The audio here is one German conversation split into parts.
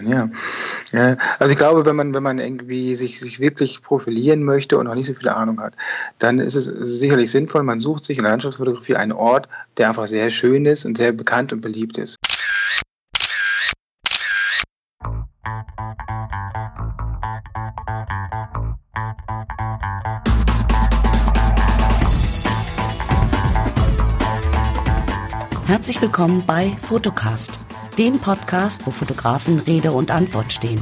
Ja. ja. Also ich glaube, wenn man, wenn man irgendwie sich, sich wirklich profilieren möchte und noch nicht so viel Ahnung hat, dann ist es sicherlich sinnvoll, man sucht sich in der Landschaftsfotografie einen Ort, der einfach sehr schön ist und sehr bekannt und beliebt ist. Herzlich willkommen bei Photocast dem Podcast, wo Fotografen Rede und Antwort stehen.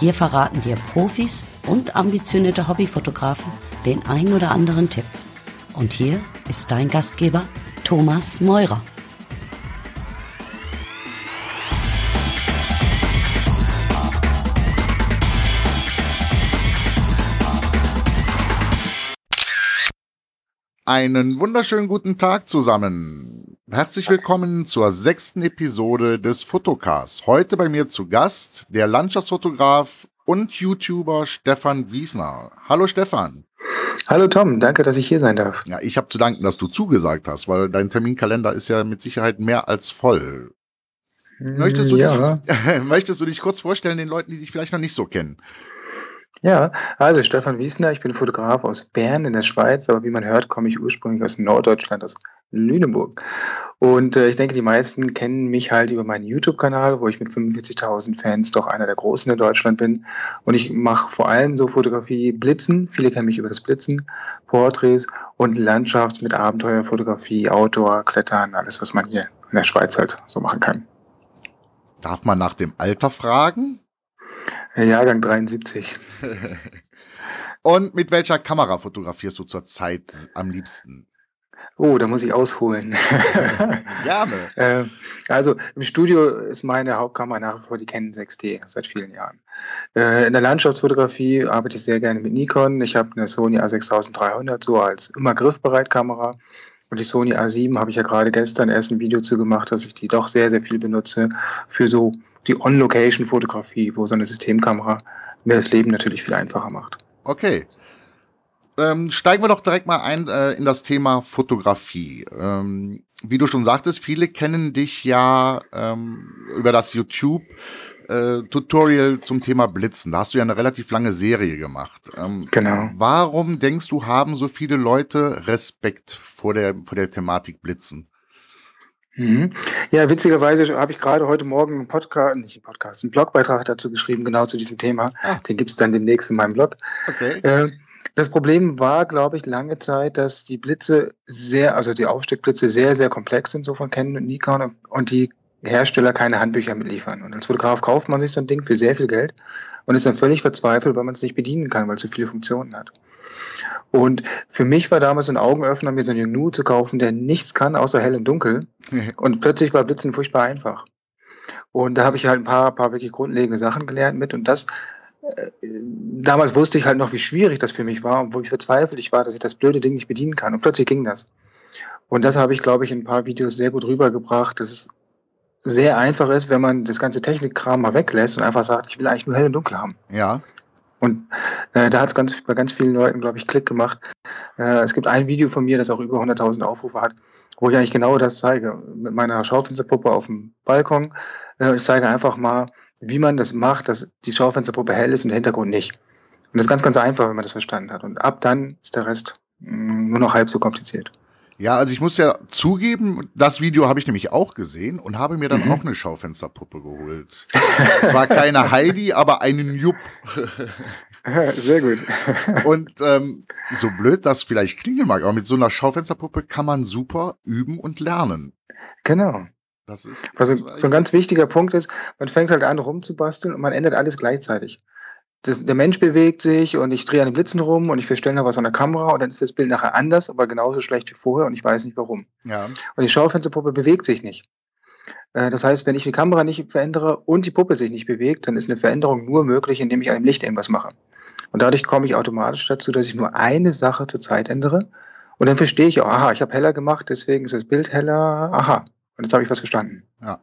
Hier verraten dir Profis und ambitionierte Hobbyfotografen den ein oder anderen Tipp. Und hier ist dein Gastgeber Thomas Meurer. Einen wunderschönen guten Tag zusammen. Herzlich willkommen zur sechsten Episode des Fotocasts. Heute bei mir zu Gast der Landschaftsfotograf und YouTuber Stefan Wiesner. Hallo Stefan. Hallo Tom, danke, dass ich hier sein darf. Ja, ich habe zu danken, dass du zugesagt hast, weil dein Terminkalender ist ja mit Sicherheit mehr als voll. Möchtest du, ja. dich, möchtest du dich kurz vorstellen den Leuten, die dich vielleicht noch nicht so kennen? Ja, also Stefan Wiesner, ich bin Fotograf aus Bern in der Schweiz, aber wie man hört, komme ich ursprünglich aus Norddeutschland, aus Lüneburg. Und äh, ich denke, die meisten kennen mich halt über meinen YouTube-Kanal, wo ich mit 45.000 Fans doch einer der Großen in Deutschland bin. Und ich mache vor allem so Fotografie Blitzen. Viele kennen mich über das Blitzen, Porträts und Landschafts- mit Abenteuerfotografie, Outdoor, Klettern, alles, was man hier in der Schweiz halt so machen kann. Darf man nach dem Alter fragen? Jahrgang 73. Und mit welcher Kamera fotografierst du zurzeit am liebsten? Oh, da muss ich ausholen. Gerne. äh, also im Studio ist meine Hauptkamera nach wie vor die Canon 6D seit vielen Jahren. Äh, in der Landschaftsfotografie arbeite ich sehr gerne mit Nikon. Ich habe eine Sony A6300 so als immer griffbereit Kamera. Und die Sony A7 habe ich ja gerade gestern erst ein Video zu gemacht, dass ich die doch sehr, sehr viel benutze für so die On-Location-Fotografie, wo so eine Systemkamera mir das Leben natürlich viel einfacher macht. Okay. Ähm, steigen wir doch direkt mal ein äh, in das Thema Fotografie. Ähm, wie du schon sagtest, viele kennen dich ja ähm, über das YouTube äh, Tutorial zum Thema Blitzen. Da hast du ja eine relativ lange Serie gemacht. Ähm, genau. Warum denkst du, haben so viele Leute Respekt vor der, vor der Thematik Blitzen? Mhm. Ja, witzigerweise habe ich gerade heute Morgen einen Podcast, nicht einen Podcast, einen Blogbeitrag dazu geschrieben, genau zu diesem Thema. Ah. Den gibt es dann demnächst in meinem Blog. Okay. Äh, das Problem war, glaube ich, lange Zeit, dass die Blitze sehr, also die Aufsteckblitze sehr, sehr komplex sind, so von Canon und Nikon und die Hersteller keine Handbücher mitliefern. Und als Fotograf kauft man sich so ein Ding für sehr viel Geld und ist dann völlig verzweifelt, weil man es nicht bedienen kann, weil es so viele Funktionen hat. Und für mich war damals ein Augenöffner, mir so einen Gnu zu kaufen, der nichts kann, außer hell und dunkel. und plötzlich war Blitzen furchtbar einfach. Und da habe ich halt ein paar, paar wirklich grundlegende Sachen gelernt mit. Und das, damals wusste ich halt noch, wie schwierig das für mich war und wo ich verzweifelt ich war, dass ich das blöde Ding nicht bedienen kann. Und plötzlich ging das. Und das habe ich, glaube ich, in ein paar Videos sehr gut rübergebracht, dass es sehr einfach ist, wenn man das ganze Technikkram mal weglässt und einfach sagt, ich will eigentlich nur hell und dunkel haben. Ja. Und äh, da hat es ganz, bei ganz vielen Leuten, glaube ich, Klick gemacht. Äh, es gibt ein Video von mir, das auch über 100.000 Aufrufe hat, wo ich eigentlich genau das zeige. Mit meiner Schaufensterpuppe auf dem Balkon. Äh, ich zeige einfach mal, wie man das macht, dass die Schaufensterpuppe hell ist und der Hintergrund nicht. Und das ist ganz, ganz einfach, wenn man das verstanden hat. Und ab dann ist der Rest mm, nur noch halb so kompliziert. Ja, also ich muss ja zugeben, das Video habe ich nämlich auch gesehen und habe mir dann mhm. auch eine Schaufensterpuppe geholt. Es war keine Heidi, aber einen Jupp. Sehr gut. Und ähm, so blöd das vielleicht klingen mag, aber mit so einer Schaufensterpuppe kann man super üben und lernen. Genau. Das ist, also, so ein ganz wichtiger Punkt ist, man fängt halt an rumzubasteln und man ändert alles gleichzeitig das, der Mensch bewegt sich und ich drehe an den Blitzen rum und ich verstelle noch was an der Kamera und dann ist das Bild nachher anders, aber genauso schlecht wie vorher und ich weiß nicht warum. Ja. Und die Schaufensterpuppe bewegt sich nicht. Äh, das heißt, wenn ich die Kamera nicht verändere und die Puppe sich nicht bewegt, dann ist eine Veränderung nur möglich, indem ich an dem Licht irgendwas mache. Und dadurch komme ich automatisch dazu, dass ich nur eine Sache zur Zeit ändere. Und dann verstehe ich, aha, ich habe heller gemacht, deswegen ist das Bild heller, aha. Und jetzt habe ich was verstanden. Ja.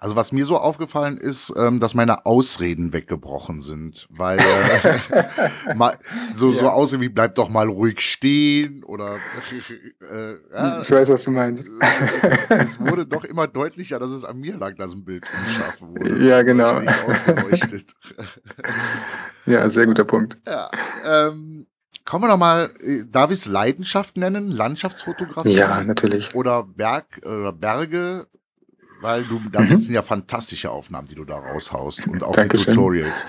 Also was mir so aufgefallen ist, ähm, dass meine Ausreden weggebrochen sind, weil äh, mal, so, ja. so Ausreden wie bleib doch mal ruhig stehen oder äh, ja, ich weiß, was du meinst. es wurde doch immer deutlicher, dass es an mir lag, dass ein Bild unscharf wurde. Ja, genau. ja, sehr guter Punkt. Ja, ähm, Kommen wir nochmal, äh, darf ich es Leidenschaft nennen? Landschaftsfotografie? Ja, natürlich. Oder Berg oder Berge? Weil du, das mhm. sind ja fantastische Aufnahmen, die du da raushaust und auch Dankeschön. die Tutorials.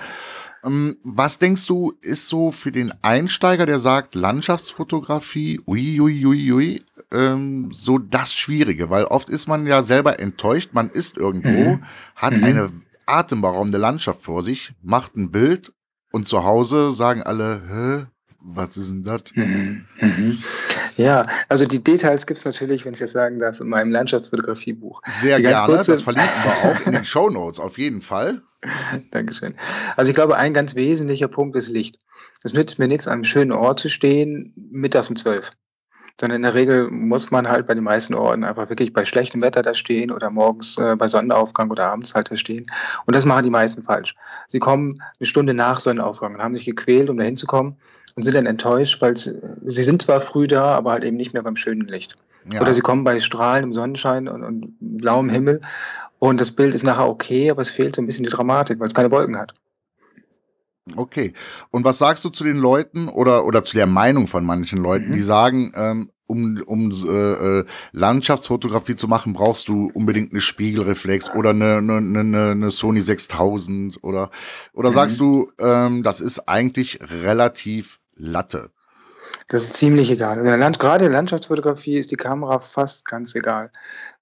Ähm, was denkst du, ist so für den Einsteiger, der sagt, Landschaftsfotografie, ui, ui, ui, ui, ähm, so das Schwierige? Weil oft ist man ja selber enttäuscht, man ist irgendwo, mhm. hat mhm. eine atemberaubende Landschaft vor sich, macht ein Bild und zu Hause sagen alle, Hä, was ist denn das? Mhm. Mhm. Ja, also die Details gibt es natürlich, wenn ich das sagen darf, in meinem Landschaftsfotografiebuch. Sehr die gerne, das verlinken wir auch in den Show Notes auf jeden Fall. Dankeschön. Also ich glaube, ein ganz wesentlicher Punkt ist Licht. Es nützt mir nichts, an einem schönen Ort zu stehen, mittags um zwölf. Sondern in der Regel muss man halt bei den meisten Orten einfach wirklich bei schlechtem Wetter da stehen oder morgens äh, bei Sonnenaufgang oder abends halt da stehen. Und das machen die meisten falsch. Sie kommen eine Stunde nach Sonnenaufgang und haben sich gequält, um da hinzukommen und sind dann enttäuscht, weil sie sind zwar früh da, aber halt eben nicht mehr beim schönen Licht. Ja. Oder sie kommen bei strahlendem Sonnenschein und, und blauem Himmel und das Bild ist nachher okay, aber es fehlt so ein bisschen die Dramatik, weil es keine Wolken hat. Okay. Und was sagst du zu den Leuten oder, oder zu der Meinung von manchen Leuten, mhm. die sagen, ähm, um, um äh, äh, Landschaftsfotografie zu machen, brauchst du unbedingt eine Spiegelreflex oder eine, eine, eine, eine Sony 6000 oder, oder mhm. sagst du, ähm, das ist eigentlich relativ Latte? Das ist ziemlich egal. In der gerade in der Landschaftsfotografie ist die Kamera fast ganz egal.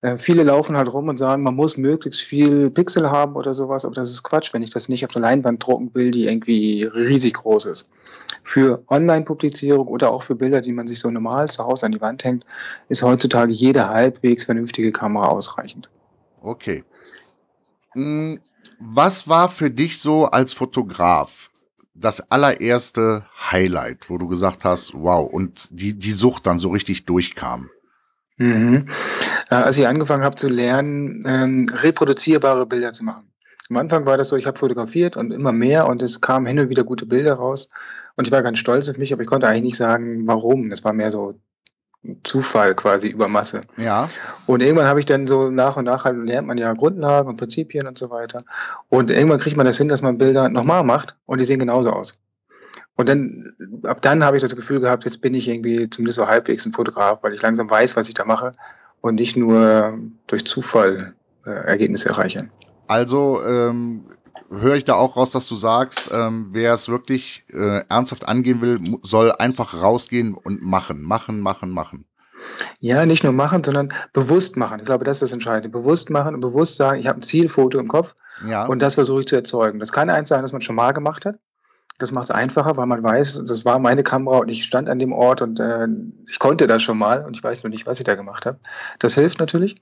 Äh, viele laufen halt rum und sagen, man muss möglichst viel Pixel haben oder sowas, aber das ist Quatsch, wenn ich das nicht auf der Leinwand drucken will, die irgendwie riesig groß ist. Für Online-Publizierung oder auch für Bilder, die man sich so normal zu Hause an die Wand hängt, ist heutzutage jede halbwegs vernünftige Kamera ausreichend. Okay. Hm, was war für dich so als Fotograf das allererste Highlight, wo du gesagt hast, wow, und die, die Sucht dann so richtig durchkam? Mhm. Äh, als ich angefangen habe zu lernen, ähm, reproduzierbare Bilder zu machen. Am Anfang war das so, ich habe fotografiert und immer mehr und es kamen hin und wieder gute Bilder raus. Und ich war ganz stolz auf mich, aber ich konnte eigentlich nicht sagen, warum. Das war mehr so Zufall quasi über Masse. Ja. Und irgendwann habe ich dann so nach und nach halt lernt man ja Grundlagen und Prinzipien und so weiter. Und irgendwann kriegt man das hin, dass man Bilder nochmal macht und die sehen genauso aus. Und dann, ab dann habe ich das Gefühl gehabt, jetzt bin ich irgendwie zumindest so halbwegs ein Fotograf, weil ich langsam weiß, was ich da mache und nicht nur durch Zufall äh, Ergebnisse erreiche. Also ähm, höre ich da auch raus, dass du sagst, ähm, wer es wirklich äh, ernsthaft angehen will, soll einfach rausgehen und machen, machen, machen, machen. Ja, nicht nur machen, sondern bewusst machen. Ich glaube, das ist das Entscheidende. Bewusst machen und bewusst sagen, ich habe ein Zielfoto im Kopf ja. und das versuche ich zu erzeugen. Das kann eins sein, das man schon mal gemacht hat. Das macht es einfacher, weil man weiß, das war meine Kamera und ich stand an dem Ort und äh, ich konnte das schon mal und ich weiß nur nicht, was ich da gemacht habe. Das hilft natürlich.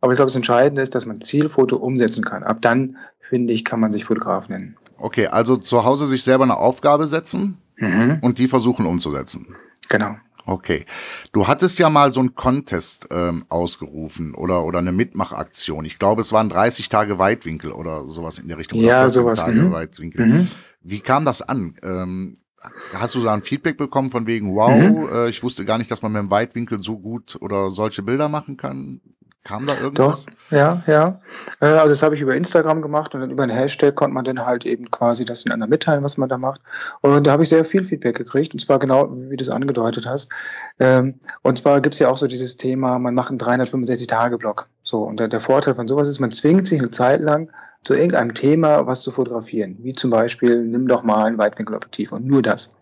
Aber ich glaube, das Entscheidende ist, dass man Zielfoto umsetzen kann. Ab dann, finde ich, kann man sich Fotograf nennen. Okay, also zu Hause sich selber eine Aufgabe setzen mhm. und die versuchen umzusetzen. Genau. Okay. Du hattest ja mal so einen Contest ähm, ausgerufen oder, oder eine Mitmachaktion. Ich glaube, es waren 30 Tage Weitwinkel oder sowas in der Richtung. Ja, sowas. Tage mhm. Weitwinkel. Mhm. Wie kam das an? Ähm, hast du da ein Feedback bekommen von wegen, wow, mhm. äh, ich wusste gar nicht, dass man mit dem Weitwinkel so gut oder solche Bilder machen kann? Kam da irgendwas? Doch, ja, ja. Äh, also das habe ich über Instagram gemacht und dann über einen Hashtag konnte man dann halt eben quasi das den anderen mitteilen, was man da macht. Und da habe ich sehr viel Feedback gekriegt und zwar genau, wie du es angedeutet hast. Ähm, und zwar gibt es ja auch so dieses Thema, man macht einen 365-Tage-Block. So, und der, Vorteil von sowas ist, man zwingt sich eine Zeit lang zu irgendeinem Thema was zu fotografieren. Wie zum Beispiel, nimm doch mal ein Weitwinkelobjektiv und nur das.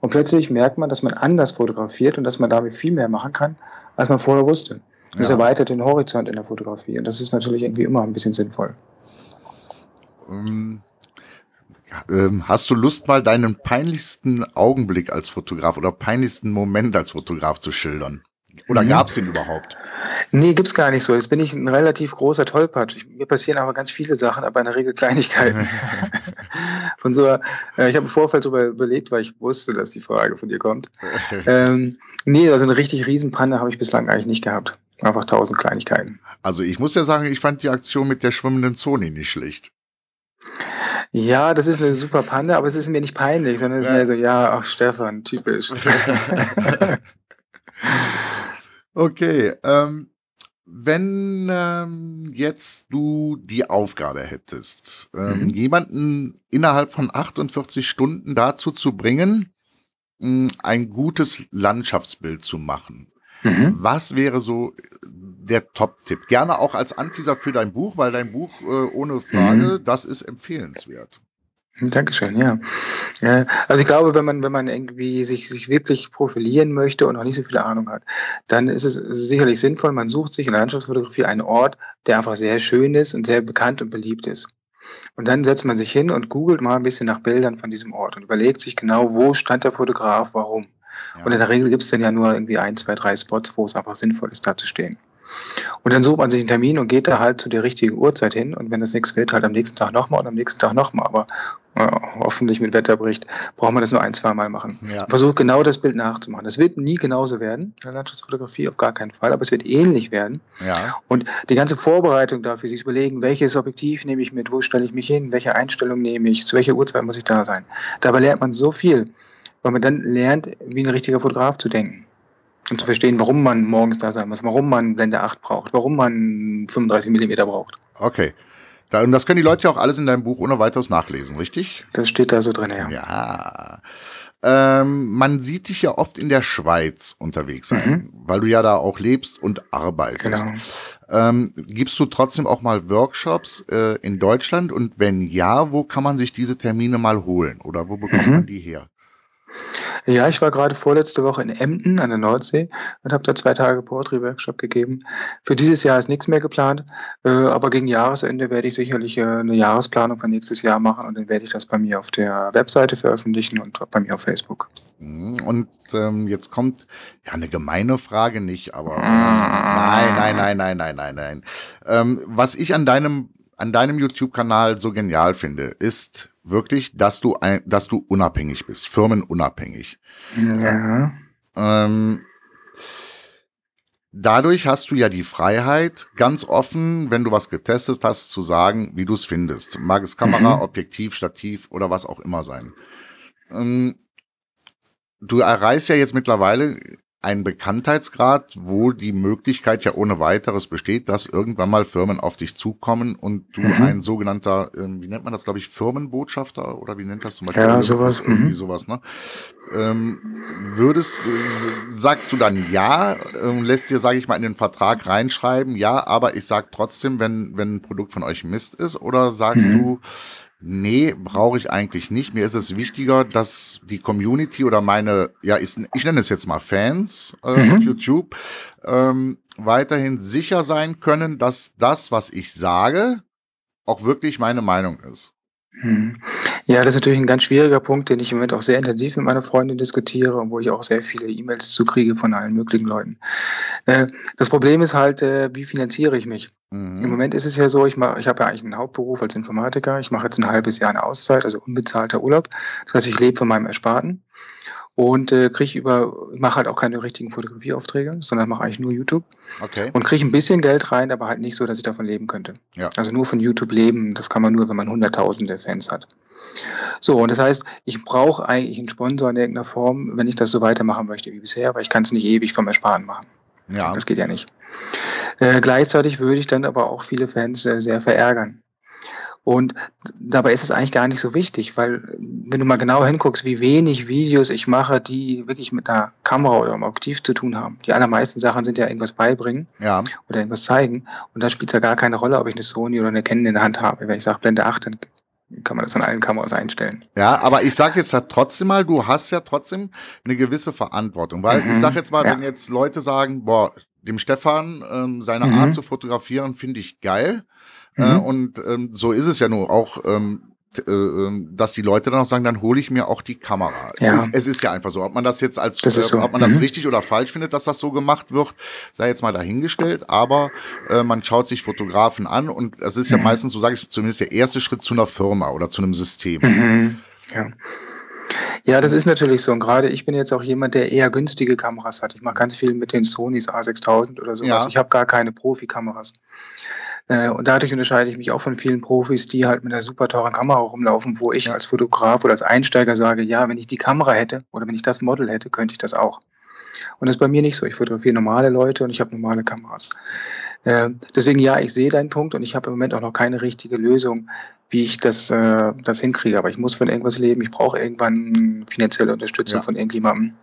Und plötzlich merkt man, dass man anders fotografiert und dass man damit viel mehr machen kann, als man vorher wusste. Das ja. erweitert den Horizont in der Fotografie und das ist natürlich irgendwie immer ein bisschen sinnvoll. Ähm, ähm hast du Lust, mal deinen peinlichsten Augenblick als Fotograf oder peinlichsten Moment als Fotograf zu schildern? Oder mhm. gab es den überhaupt? Nee, gibt's gar nicht so. Jetzt bin ich ein relativ großer Tollpatsch. Mir passieren aber ganz viele Sachen, aber in der Regel Kleinigkeiten. von so, äh, ich habe im Vorfeld darüber überlegt, weil ich wusste, dass die Frage von dir kommt. ähm, nee, also eine richtig Riesenpanne habe ich bislang eigentlich nicht gehabt. Einfach tausend Kleinigkeiten. Also ich muss ja sagen, ich fand die Aktion mit der schwimmenden Zone nicht schlecht. Ja, das ist eine super Panne, aber es ist mir nicht peinlich, sondern es ist ja. mehr so, ja, ach Stefan, typisch. okay, ähm, wenn ähm, jetzt du die Aufgabe hättest, ähm, mhm. jemanden innerhalb von 48 Stunden dazu zu bringen, mh, ein gutes Landschaftsbild zu machen, mhm. was wäre so der Top-Tipp? Gerne auch als Anteaser für dein Buch, weil dein Buch äh, ohne Frage, mhm. das ist empfehlenswert. Dankeschön, ja. ja. Also ich glaube, wenn man, wenn man irgendwie sich, sich wirklich profilieren möchte und noch nicht so viel Ahnung hat, dann ist es sicherlich sinnvoll, man sucht sich in der Landschaftsfotografie einen Ort, der einfach sehr schön ist und sehr bekannt und beliebt ist. Und dann setzt man sich hin und googelt mal ein bisschen nach Bildern von diesem Ort und überlegt sich genau, wo stand der Fotograf, warum. Ja. Und in der Regel gibt es dann ja nur irgendwie ein, zwei, drei Spots, wo es einfach sinnvoll ist, da zu stehen. Und dann sucht man sich einen Termin und geht da halt zu der richtigen Uhrzeit hin. Und wenn das nichts wird, halt am nächsten Tag nochmal und am nächsten Tag nochmal. Aber hoffentlich mit Wetterbericht braucht man das nur ein, zwei Mal machen. Ja. Versucht genau das Bild nachzumachen. Das wird nie genauso werden in der Landschaftsfotografie, auf gar keinen Fall, aber es wird ähnlich werden. Ja. Und die ganze Vorbereitung dafür, sich überlegen, welches Objektiv nehme ich mit, wo stelle ich mich hin, welche Einstellung nehme ich, zu welcher Uhrzeit muss ich da sein. Dabei lernt man so viel, weil man dann lernt, wie ein richtiger Fotograf zu denken. Und zu verstehen, warum man morgens da sein muss, warum man Blende 8 braucht, warum man 35 mm braucht. Okay. Da, und das können die Leute ja auch alles in deinem Buch ohne weiteres nachlesen, richtig? Das steht da so drin, ja. Ja. Ähm, man sieht dich ja oft in der Schweiz unterwegs sein, mhm. weil du ja da auch lebst und arbeitest. Genau. Ähm, gibst du trotzdem auch mal Workshops äh, in Deutschland? Und wenn ja, wo kann man sich diese Termine mal holen? Oder wo bekommt mhm. man die her? Ja, ich war gerade vorletzte Woche in Emden an der Nordsee und habe da zwei Tage Poetry-Workshop gegeben. Für dieses Jahr ist nichts mehr geplant, äh, aber gegen Jahresende werde ich sicherlich äh, eine Jahresplanung für nächstes Jahr machen und dann werde ich das bei mir auf der Webseite veröffentlichen und bei mir auf Facebook. Mhm, und ähm, jetzt kommt ja eine gemeine Frage nicht, aber äh, nein, nein, nein, nein, nein, nein, nein. Ähm, was ich an deinem an deinem YouTube-Kanal so genial finde, ist wirklich, dass du ein, dass du unabhängig bist, firmenunabhängig. Ja. Ähm, dadurch hast du ja die Freiheit, ganz offen, wenn du was getestet hast, zu sagen, wie du es findest. Mag es Kamera, mhm. Objektiv, Stativ oder was auch immer sein. Ähm, du erreichst ja jetzt mittlerweile ein Bekanntheitsgrad, wo die Möglichkeit ja ohne weiteres besteht, dass irgendwann mal Firmen auf dich zukommen und du mhm. ein sogenannter, ähm, wie nennt man das, glaube ich, Firmenbotschafter oder wie nennt das zum Beispiel? Ja, sowas. Irgendwie mhm. sowas, ne? Ähm, würdest, sagst du dann ja, ähm, lässt dir, sage ich mal, in den Vertrag reinschreiben, ja, aber ich sag trotzdem, wenn, wenn ein Produkt von euch Mist ist, oder sagst mhm. du, Nee, brauche ich eigentlich nicht. Mir ist es wichtiger, dass die Community oder meine, ja, ich, ich nenne es jetzt mal Fans äh, mhm. auf YouTube, ähm, weiterhin sicher sein können, dass das, was ich sage, auch wirklich meine Meinung ist. Hm. Ja, das ist natürlich ein ganz schwieriger Punkt, den ich im Moment auch sehr intensiv mit meiner Freundin diskutiere und wo ich auch sehr viele E-Mails zukriege von allen möglichen Leuten. Äh, das Problem ist halt, äh, wie finanziere ich mich? Mhm. Im Moment ist es ja so, ich, mach, ich habe ja eigentlich einen Hauptberuf als Informatiker. Ich mache jetzt ein halbes Jahr eine Auszeit, also unbezahlter Urlaub. Das heißt, ich lebe von meinem Ersparten und äh, kriege über, mache halt auch keine richtigen Fotografieaufträge, sondern mache eigentlich nur YouTube. Okay. Und kriege ein bisschen Geld rein, aber halt nicht so, dass ich davon leben könnte. Ja. Also nur von YouTube leben, das kann man nur, wenn man hunderttausende Fans hat. So, und das heißt, ich brauche eigentlich einen Sponsor in irgendeiner Form, wenn ich das so weitermachen möchte wie bisher, aber ich kann es nicht ewig vom Ersparen machen. Ja. Das geht ja nicht. Äh, gleichzeitig würde ich dann aber auch viele Fans äh, sehr verärgern. Und dabei ist es eigentlich gar nicht so wichtig, weil wenn du mal genau hinguckst, wie wenig Videos ich mache, die wirklich mit einer Kamera oder einem Objektiv zu tun haben. Die allermeisten Sachen sind ja irgendwas beibringen ja. oder irgendwas zeigen. Und da spielt es ja gar keine Rolle, ob ich eine Sony oder eine Canon in der Hand habe. Wenn ich sage Blende 8, dann kann man das an allen Kameras einstellen. Ja, aber ich sage jetzt ja trotzdem mal, du hast ja trotzdem eine gewisse Verantwortung, weil mhm. ich sage jetzt mal, ja. wenn jetzt Leute sagen, boah, dem Stefan ähm, seine mhm. Art zu fotografieren finde ich geil, mhm. Äh, und ähm, so ist es ja nur auch, ähm, äh, ähm, dass die Leute dann auch sagen, dann hole ich mir auch die Kamera. Ja. Es, es, ist ja einfach so. Ob man das jetzt als, äh, so. ob man das mhm. richtig oder falsch findet, dass das so gemacht wird, sei jetzt mal dahingestellt. Aber äh, man schaut sich Fotografen an und es ist ja mhm. meistens, so sage ich zumindest, der erste Schritt zu einer Firma oder zu einem System. Mhm. Ja. Ja, das ist natürlich so. Und gerade ich bin jetzt auch jemand, der eher günstige Kameras hat. Ich mache ganz viel mit den Sonys A6000 oder sowas. Ja. Ich habe gar keine Profikameras. Äh, und dadurch unterscheide ich mich auch von vielen Profis, die halt mit einer super teuren Kamera rumlaufen, wo ich als Fotograf oder als Einsteiger sage, ja, wenn ich die Kamera hätte oder wenn ich das Model hätte, könnte ich das auch. Und das ist bei mir nicht so. Ich fotografiere normale Leute und ich habe normale Kameras. Äh, deswegen ja, ich sehe deinen Punkt und ich habe im Moment auch noch keine richtige Lösung, wie ich das, äh, das hinkriege. Aber ich muss von irgendwas leben. Ich brauche irgendwann finanzielle Unterstützung ja. von irgendjemandem.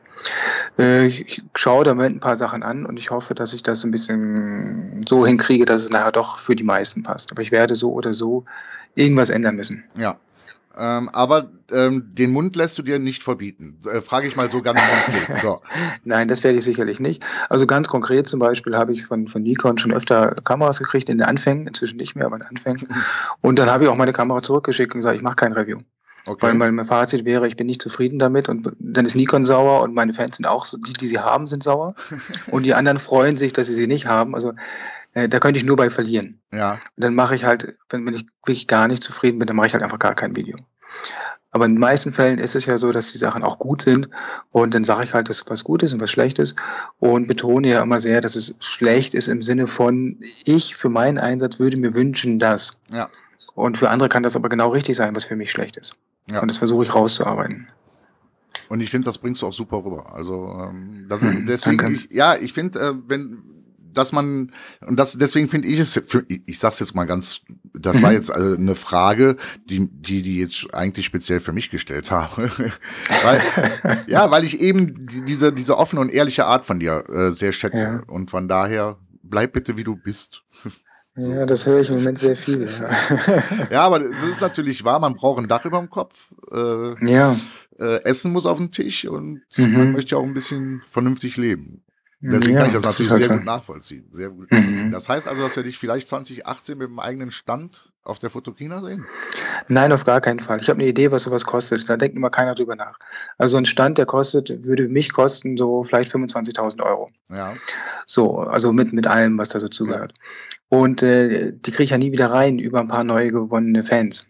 Äh, ich schaue da im Moment ein paar Sachen an und ich hoffe, dass ich das ein bisschen so hinkriege, dass es nachher doch für die meisten passt. Aber ich werde so oder so irgendwas ändern müssen. Ja. Ähm, aber ähm, den Mund lässt du dir nicht verbieten. Äh, Frage ich mal so ganz konkret. So. Nein, das werde ich sicherlich nicht. Also ganz konkret zum Beispiel habe ich von, von Nikon schon öfter Kameras gekriegt in den Anfängen, inzwischen nicht mehr, aber in den Anfängen. Und dann habe ich auch meine Kamera zurückgeschickt und gesagt, ich mache kein Review. Okay. Weil, mein Fazit wäre, ich bin nicht zufrieden damit und dann ist Nikon sauer und meine Fans sind auch so, die, die sie haben, sind sauer. und die anderen freuen sich, dass sie sie nicht haben. Also äh, da könnte ich nur bei verlieren. Ja. Und dann mache ich halt, wenn, wenn ich wirklich gar nicht zufrieden bin, dann mache ich halt einfach gar kein Video. Aber in den meisten Fällen ist es ja so, dass die Sachen auch gut sind. Und dann sage ich halt, dass was gut ist und was schlecht ist. Und betone ja immer sehr, dass es schlecht ist im Sinne von, ich für meinen Einsatz würde mir wünschen, dass. Ja. Und für andere kann das aber genau richtig sein, was für mich schlecht ist. Ja. Und das versuche ich rauszuarbeiten. Und ich finde, das bringst du auch super rüber. Also ähm, das, hm, deswegen, ich, ja, ich finde, äh, wenn dass man und das deswegen finde ich es für, ich sag's jetzt mal ganz das mhm. war jetzt also eine Frage die die die jetzt eigentlich speziell für mich gestellt habe weil ja weil ich eben diese diese offene und ehrliche Art von dir äh, sehr schätze ja. und von daher bleib bitte wie du bist so. Ja, das höre ich im Moment sehr viel. Ja. ja, aber es ist natürlich wahr, man braucht ein Dach über dem Kopf. Äh, ja. Äh, Essen muss auf den Tisch und mhm. man möchte auch ein bisschen vernünftig leben. Deswegen ja, kann ich das natürlich das sehr halt gut nachvollziehen. Sehr gut mhm. Das heißt also, dass wir dich vielleicht 2018 mit dem eigenen Stand auf der Fotokina sehen? Nein, auf gar keinen Fall. Ich habe eine Idee, was sowas kostet. Da denkt immer keiner drüber nach. Also ein Stand, der kostet, würde mich kosten so vielleicht 25.000 Euro. Ja. So, also mit, mit allem, was da so zugehört. Ja. Und äh, die kriege ich ja nie wieder rein über ein paar neue gewonnene Fans.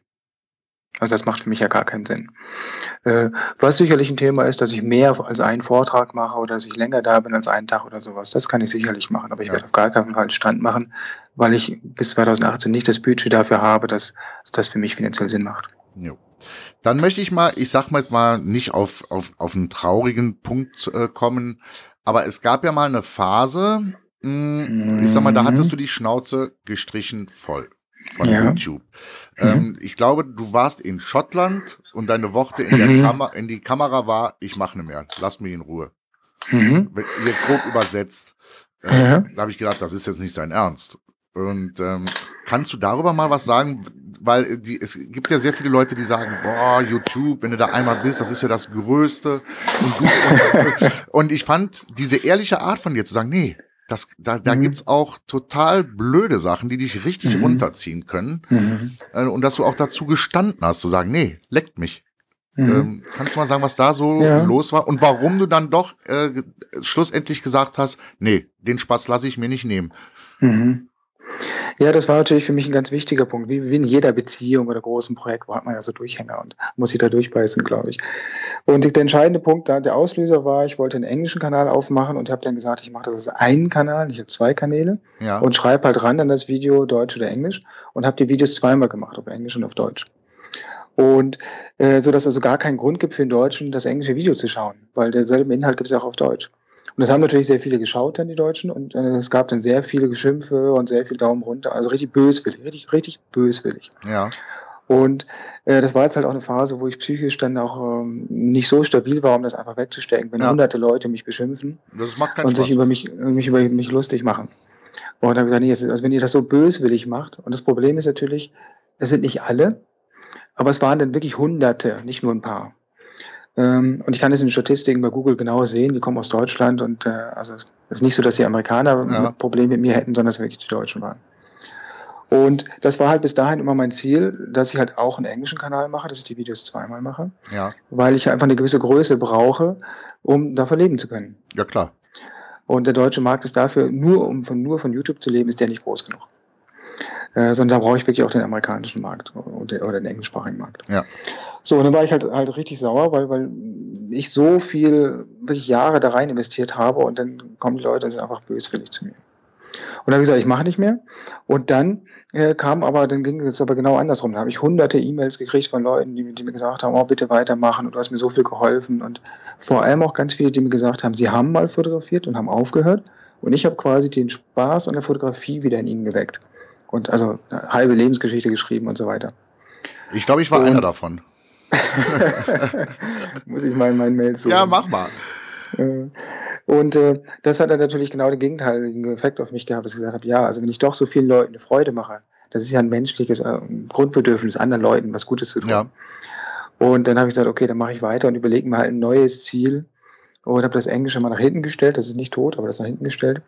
Also das macht für mich ja gar keinen Sinn. Äh, was sicherlich ein Thema ist, dass ich mehr als einen Vortrag mache oder dass ich länger da bin als einen Tag oder sowas. Das kann ich sicherlich machen, aber ich ja. werde auf gar keinen Fall einen Stand machen, weil ich bis 2018 nicht das Budget dafür habe, dass das für mich finanziell Sinn macht. Jo. Dann möchte ich mal, ich sag mal jetzt mal nicht auf, auf, auf einen traurigen Punkt äh, kommen, aber es gab ja mal eine Phase, mh, hm, ich sag mal, da hattest mhm. du die Schnauze gestrichen voll von ja. YouTube. Mhm. Ähm, ich glaube, du warst in Schottland und deine Worte in, mhm. Kam in die Kamera war, ich mache nicht mehr, lass mich in Ruhe. Mhm. Jetzt grob übersetzt. Äh, ja. Da habe ich gedacht, das ist jetzt nicht sein Ernst. Und ähm, kannst du darüber mal was sagen? Weil die, es gibt ja sehr viele Leute, die sagen, boah, YouTube, wenn du da einmal bist, das ist ja das Größte. Und, du, und, und ich fand diese ehrliche Art von dir zu sagen, nee, das, da da mhm. gibt's auch total blöde Sachen, die dich richtig mhm. runterziehen können. Mhm. Äh, und dass du auch dazu gestanden hast, zu sagen, nee, leckt mich. Mhm. Ähm, kannst du mal sagen, was da so ja. los war und warum du dann doch äh, schlussendlich gesagt hast, nee, den Spaß lasse ich mir nicht nehmen. Ja, das war natürlich für mich ein ganz wichtiger Punkt. Wie, wie in jeder Beziehung oder großen Projekt, wo hat man ja so Durchhänger und muss sich da durchbeißen, glaube ich. Und der entscheidende Punkt, da der Auslöser war, ich wollte einen englischen Kanal aufmachen und habe dann gesagt, ich mache das als einen Kanal, ich habe zwei Kanäle ja. und schreibe halt ran an das Video Deutsch oder Englisch und habe die Videos zweimal gemacht, auf Englisch und auf Deutsch. Und äh, so dass es also gar keinen Grund gibt für den Deutschen, das englische Video zu schauen, weil derselbe Inhalt gibt es ja auch auf Deutsch. Und das haben natürlich sehr viele geschaut, dann die Deutschen, und äh, es gab dann sehr viele Geschimpfe und sehr viel Daumen runter. Also richtig böswillig, richtig, richtig böswillig. Ja. Und äh, das war jetzt halt auch eine Phase, wo ich psychisch dann auch ähm, nicht so stabil war, um das einfach wegzustecken, wenn ja. hunderte Leute mich beschimpfen das macht und sich über mich, mich über mich lustig machen. Und dann habe ich gesagt, nee, also wenn ihr das so böswillig macht, und das Problem ist natürlich, es sind nicht alle, aber es waren dann wirklich Hunderte, nicht nur ein paar. Ähm, und ich kann es in den Statistiken bei Google genau sehen, die kommen aus Deutschland und äh, also es ist nicht so, dass die Amerikaner ja. Probleme mit mir hätten, sondern dass es wirklich die Deutschen waren. Und das war halt bis dahin immer mein Ziel, dass ich halt auch einen englischen Kanal mache, dass ich die Videos zweimal mache. Ja. Weil ich einfach eine gewisse Größe brauche, um davon leben zu können. Ja, klar. Und der deutsche Markt ist dafür, nur um von, nur von YouTube zu leben, ist der nicht groß genug. Äh, sondern da brauche ich wirklich auch den amerikanischen Markt oder, oder den englischsprachigen Markt. Ja. So, und dann war ich halt, halt richtig sauer, weil, weil ich so viel, wirklich Jahre da rein investiert habe und dann kommen die Leute, sind einfach böswillig zu mir. Und dann habe ich gesagt, ich mache nicht mehr. Und dann äh, kam aber, dann ging es aber genau andersrum. Da habe ich hunderte E-Mails gekriegt von Leuten, die, die, mir gesagt haben, oh, bitte weitermachen und du hast mir so viel geholfen. Und vor allem auch ganz viele, die mir gesagt haben, sie haben mal fotografiert und haben aufgehört. Und ich habe quasi den Spaß an der Fotografie wieder in ihnen geweckt. Und also eine halbe Lebensgeschichte geschrieben und so weiter. Ich glaube, ich war und, einer davon. Muss ich mal in meinen Mails suchen. Ja, mach mal. Äh, und äh, das hat dann natürlich genau den gegenteiligen Effekt auf mich gehabt, dass ich gesagt habe, ja, also wenn ich doch so vielen Leuten eine Freude mache, das ist ja ein menschliches äh, Grundbedürfnis, anderen Leuten was Gutes zu tun. Ja. Und dann habe ich gesagt, okay, dann mache ich weiter und überlege mir halt ein neues Ziel und habe das Englische mal nach hinten gestellt. Das ist nicht tot, aber das nach hinten gestellt.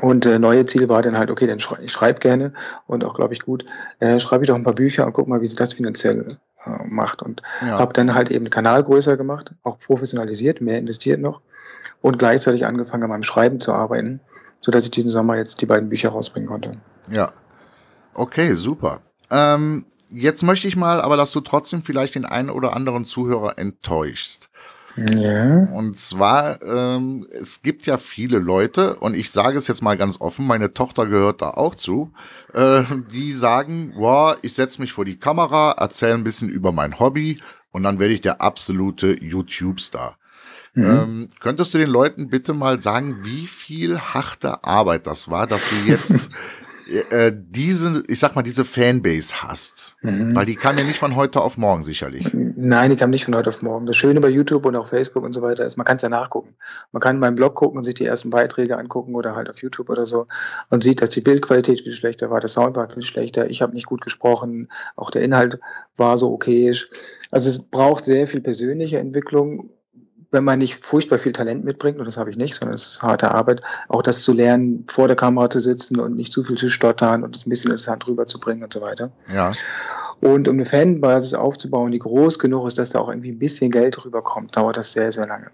Und äh, neue Ziel war dann halt, okay, dann schrei ich schreibe gerne und auch, glaube ich, gut, äh, schreibe ich doch ein paar Bücher und guck mal, wie sich das finanziell äh, macht. Und ja. habe dann halt eben den Kanal größer gemacht, auch professionalisiert, mehr investiert noch und gleichzeitig angefangen, an meinem Schreiben zu arbeiten, sodass ich diesen Sommer jetzt die beiden Bücher rausbringen konnte. Ja. Okay, super. Ähm, jetzt möchte ich mal aber, dass du trotzdem vielleicht den einen oder anderen Zuhörer enttäuschst. Ja. Und zwar, ähm, es gibt ja viele Leute, und ich sage es jetzt mal ganz offen, meine Tochter gehört da auch zu, äh, die sagen, wow, ich setze mich vor die Kamera, erzähle ein bisschen über mein Hobby und dann werde ich der absolute YouTube-Star. Mhm. Ähm, könntest du den Leuten bitte mal sagen, wie viel harte Arbeit das war, dass du jetzt äh, diese, ich sag mal, diese Fanbase hast? Mhm. Weil die kam ja nicht von heute auf morgen sicherlich. Nein, die kam nicht von heute auf morgen. Das Schöne bei YouTube und auch Facebook und so weiter ist, man kann es ja nachgucken. Man kann in meinem Blog gucken und sich die ersten Beiträge angucken oder halt auf YouTube oder so und sieht, dass die Bildqualität viel schlechter war, der Sound war viel schlechter, ich habe nicht gut gesprochen, auch der Inhalt war so okayisch. Also es braucht sehr viel persönliche Entwicklung wenn man nicht furchtbar viel Talent mitbringt, und das habe ich nicht, sondern es ist harte Arbeit, auch das zu lernen, vor der Kamera zu sitzen und nicht zu viel zu stottern und es ein bisschen interessant rüberzubringen und so weiter. Ja. Und um eine Fanbasis aufzubauen, die groß genug ist, dass da auch irgendwie ein bisschen Geld rüberkommt, dauert das sehr, sehr lange.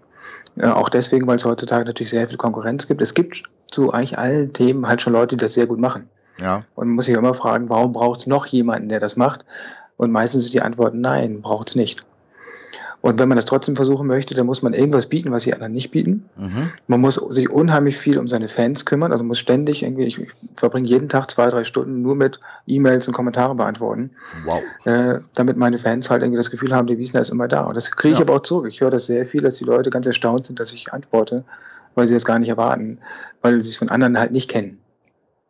Ja, auch deswegen, weil es heutzutage natürlich sehr viel Konkurrenz gibt. Es gibt zu eigentlich allen Themen halt schon Leute, die das sehr gut machen. Ja. Und man muss sich immer fragen, warum braucht es noch jemanden, der das macht? Und meistens ist die Antwort nein, braucht es nicht. Und wenn man das trotzdem versuchen möchte, dann muss man irgendwas bieten, was die anderen nicht bieten. Mhm. Man muss sich unheimlich viel um seine Fans kümmern, also muss ständig irgendwie, ich, verbringe jeden Tag zwei, drei Stunden nur mit E-Mails und Kommentare beantworten. Wow. Äh, damit meine Fans halt irgendwie das Gefühl haben, der Wiesner ist immer da. Und das kriege ich ja. aber auch zurück. Ich höre das sehr viel, dass die Leute ganz erstaunt sind, dass ich antworte, weil sie das gar nicht erwarten, weil sie es von anderen halt nicht kennen.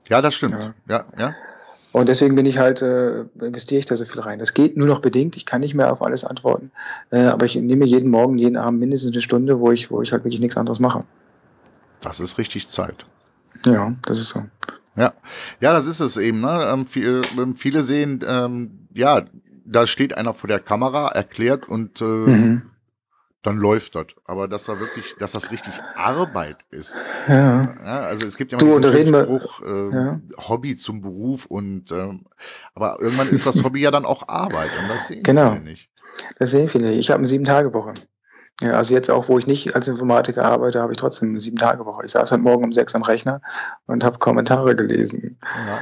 Ja, das stimmt. Ja, ja. ja. Und deswegen bin ich halt, äh, investiere ich da so viel rein. Das geht nur noch bedingt. Ich kann nicht mehr auf alles antworten. Äh, aber ich nehme jeden Morgen, jeden Abend mindestens eine Stunde, wo ich, wo ich halt wirklich nichts anderes mache. Das ist richtig Zeit. Ja, das ist so. Ja, ja, das ist es eben. Ne? Ähm, viel, ähm, viele sehen, ähm, ja, da steht einer vor der Kamera, erklärt und äh, mhm dann läuft das. Aber dass da wirklich, dass das richtig Arbeit ist. Ja. ja also es gibt ja mal diesen Spruch, äh, ja. Hobby zum Beruf und ähm, aber irgendwann ist das Hobby ja dann auch Arbeit und das sehen genau. viele nicht. Das sehen viele nicht. Ich habe eine sieben-Tage-Woche. Ja, also jetzt auch, wo ich nicht als Informatiker arbeite, habe ich trotzdem eine sieben-Tage-Woche. Ich saß heute Morgen um sechs am Rechner und habe Kommentare gelesen. Ja.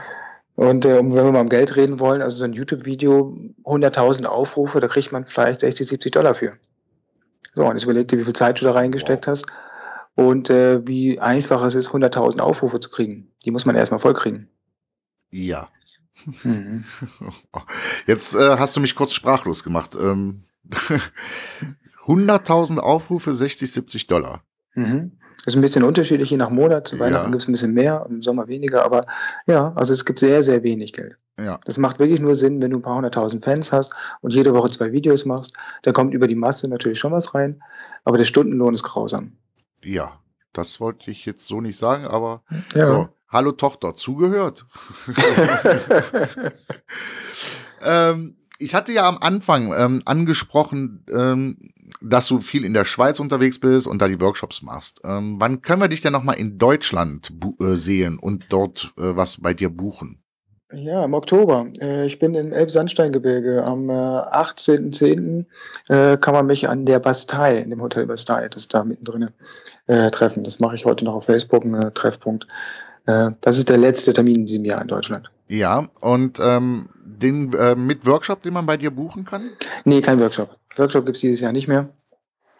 Und äh, wenn wir mal um Geld reden wollen, also so ein YouTube-Video, 100.000 Aufrufe, da kriegt man vielleicht 60, 70 Dollar für. So, und jetzt überleg dir, wie viel Zeit du da reingesteckt wow. hast und äh, wie einfach es ist, 100.000 Aufrufe zu kriegen. Die muss man erstmal voll kriegen. Ja. Mhm. Jetzt äh, hast du mich kurz sprachlos gemacht. Ähm, 100.000 Aufrufe, 60, 70 Dollar. Mhm. Ist ein bisschen unterschiedlich, je nach Monat. Zu Weihnachten ja. gibt es ein bisschen mehr, im Sommer weniger, aber ja, also es gibt sehr, sehr wenig Geld. Ja. Das macht wirklich nur Sinn, wenn du ein paar hunderttausend Fans hast und jede Woche zwei Videos machst. Da kommt über die Masse natürlich schon was rein, aber der Stundenlohn ist grausam. Ja, das wollte ich jetzt so nicht sagen, aber ja. so. Hallo Tochter, zugehört? ähm, ich hatte ja am Anfang ähm, angesprochen, ähm, dass du viel in der Schweiz unterwegs bist und da die Workshops machst. Ähm, wann können wir dich denn nochmal in Deutschland äh, sehen und dort äh, was bei dir buchen? Ja, im Oktober. Äh, ich bin im Elbsandsteingebirge. Am äh, 18.10. Äh, kann man mich an der Bastei, in dem Hotel Bastei, das ist da mittendrin, äh, treffen. Das mache ich heute noch auf Facebook, ein Treffpunkt. Äh, das ist der letzte Termin in diesem Jahr in Deutschland. Ja, und ähm, den äh, mit Workshop, den man bei dir buchen kann? Nee, kein Workshop. Workshop gibt es dieses Jahr nicht mehr.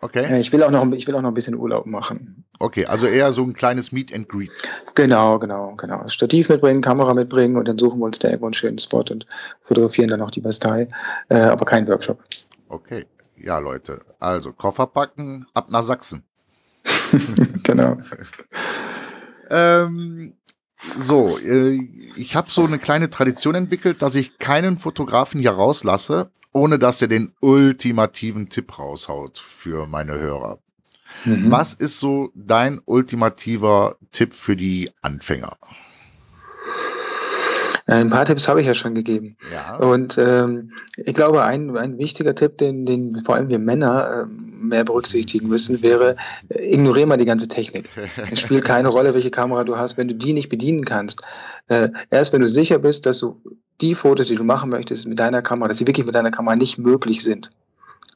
Okay. Ich will auch noch, ich will auch noch ein bisschen Urlaub machen. Okay, also eher so ein kleines Meet and Greet. Genau, genau, genau. Stativ mitbringen, Kamera mitbringen und dann suchen wir uns da irgendwo einen schönen Spot und fotografieren dann noch die Bastei. Äh, aber kein Workshop. Okay. Ja, Leute. Also Koffer packen, ab nach Sachsen. genau. ähm, so, äh, ich habe so eine kleine Tradition entwickelt, dass ich keinen Fotografen hier rauslasse, ohne dass er den ultimativen Tipp raushaut für meine Hörer. Mhm. Was ist so dein ultimativer Tipp für die Anfänger? Ein paar Tipps habe ich ja schon gegeben. Ja. Und ähm, ich glaube, ein, ein wichtiger Tipp, den, den vor allem wir Männer äh, mehr berücksichtigen müssen, wäre, äh, ignoriere mal die ganze Technik. Es spielt keine Rolle, welche Kamera du hast, wenn du die nicht bedienen kannst. Äh, erst wenn du sicher bist, dass du die Fotos, die du machen möchtest mit deiner Kamera, dass sie wirklich mit deiner Kamera nicht möglich sind.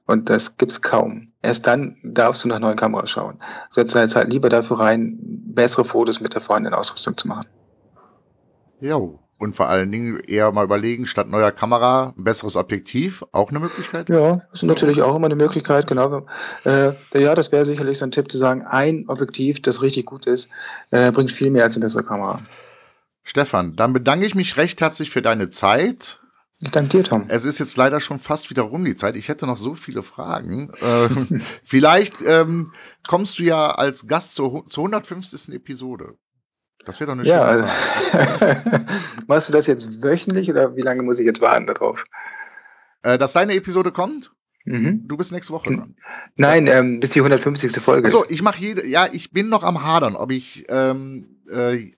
Und das gibt's kaum. Erst dann darfst du nach neuen Kameras schauen. Setz deine Zeit lieber dafür rein, bessere Fotos mit der vorhandenen Ausrüstung zu machen. Jo, und vor allen Dingen eher mal überlegen, statt neuer Kamera ein besseres Objektiv, auch eine Möglichkeit? Ja, das ist natürlich auch immer eine Möglichkeit, genau. Äh, ja, das wäre sicherlich so ein Tipp zu sagen, ein Objektiv, das richtig gut ist, äh, bringt viel mehr als eine bessere Kamera. Stefan, dann bedanke ich mich recht herzlich für deine Zeit. Ich danke dir, Tom. Es ist jetzt leider schon fast wieder rum die Zeit. Ich hätte noch so viele Fragen. äh, vielleicht ähm, kommst du ja als Gast zur, zur 150. Episode. Das wäre doch eine ja, schöne also, Machst du das jetzt wöchentlich oder wie lange muss ich jetzt warten darauf? Äh, dass deine Episode kommt? Mhm. Du bist nächste Woche dran. Nein, ähm, bis die 150. Folge. Also ich mache jede, ja, ich bin noch am Hadern, ob ich ähm, äh,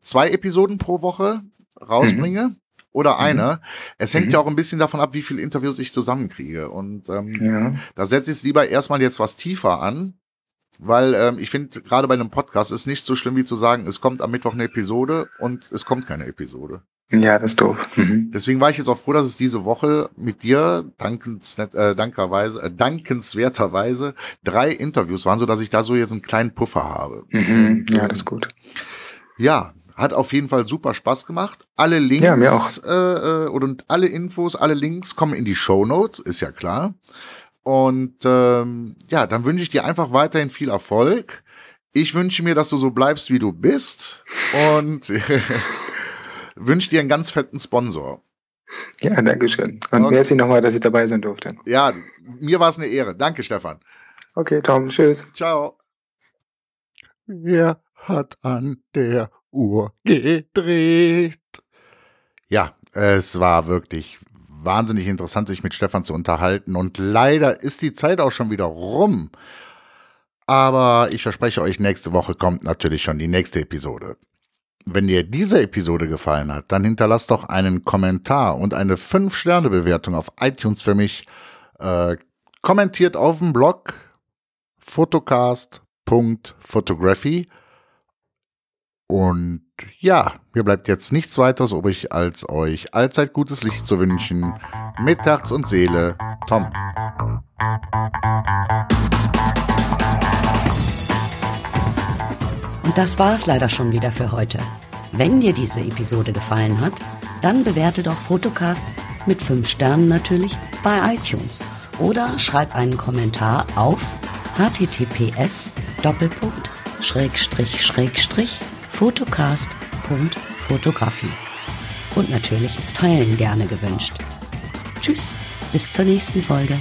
zwei Episoden pro Woche rausbringe. Mhm. Oder mhm. eine. Es hängt mhm. ja auch ein bisschen davon ab, wie viele Interviews ich zusammenkriege. Und ähm, ja. da setze ich es lieber erstmal jetzt was tiefer an, weil ähm, ich finde, gerade bei einem Podcast ist nicht so schlimm wie zu sagen, es kommt am Mittwoch eine Episode und es kommt keine Episode. Ja, das ist doof. Mhm. Deswegen war ich jetzt auch froh, dass es diese Woche mit dir dankens, äh, dankerweise, äh, dankenswerterweise drei Interviews waren, so dass ich da so jetzt einen kleinen Puffer habe. Mhm. Ja, das ist gut. Ja, hat auf jeden Fall super Spaß gemacht. Alle Links ja, äh, äh, und alle Infos, alle Links kommen in die Show Notes, ist ja klar. Und ähm, ja, dann wünsche ich dir einfach weiterhin viel Erfolg. Ich wünsche mir, dass du so bleibst, wie du bist. Und wünsche dir einen ganz fetten Sponsor. Ja, danke schön. Und okay. merci nochmal, dass ich dabei sein durfte. Ja, mir war es eine Ehre. Danke, Stefan. Okay, Tom, tschüss. Ciao. Er hat an der Uhr gedreht. Ja, es war wirklich wahnsinnig interessant, sich mit Stefan zu unterhalten. Und leider ist die Zeit auch schon wieder rum. Aber ich verspreche euch, nächste Woche kommt natürlich schon die nächste Episode. Wenn dir diese Episode gefallen hat, dann hinterlasst doch einen Kommentar und eine 5-Sterne-Bewertung auf iTunes für mich. Äh, kommentiert auf dem Blog photocast.photography. Und ja, mir bleibt jetzt nichts weiteres übrig, als euch allzeit gutes Licht zu wünschen. Mit Herz und Seele, Tom. Und das war's leider schon wieder für heute. Wenn dir diese Episode gefallen hat, dann bewerte doch Fotocast mit 5 Sternen natürlich bei iTunes oder schreib einen Kommentar auf https Photocast.fotografie. Und natürlich ist Teilen gerne gewünscht. Tschüss, bis zur nächsten Folge.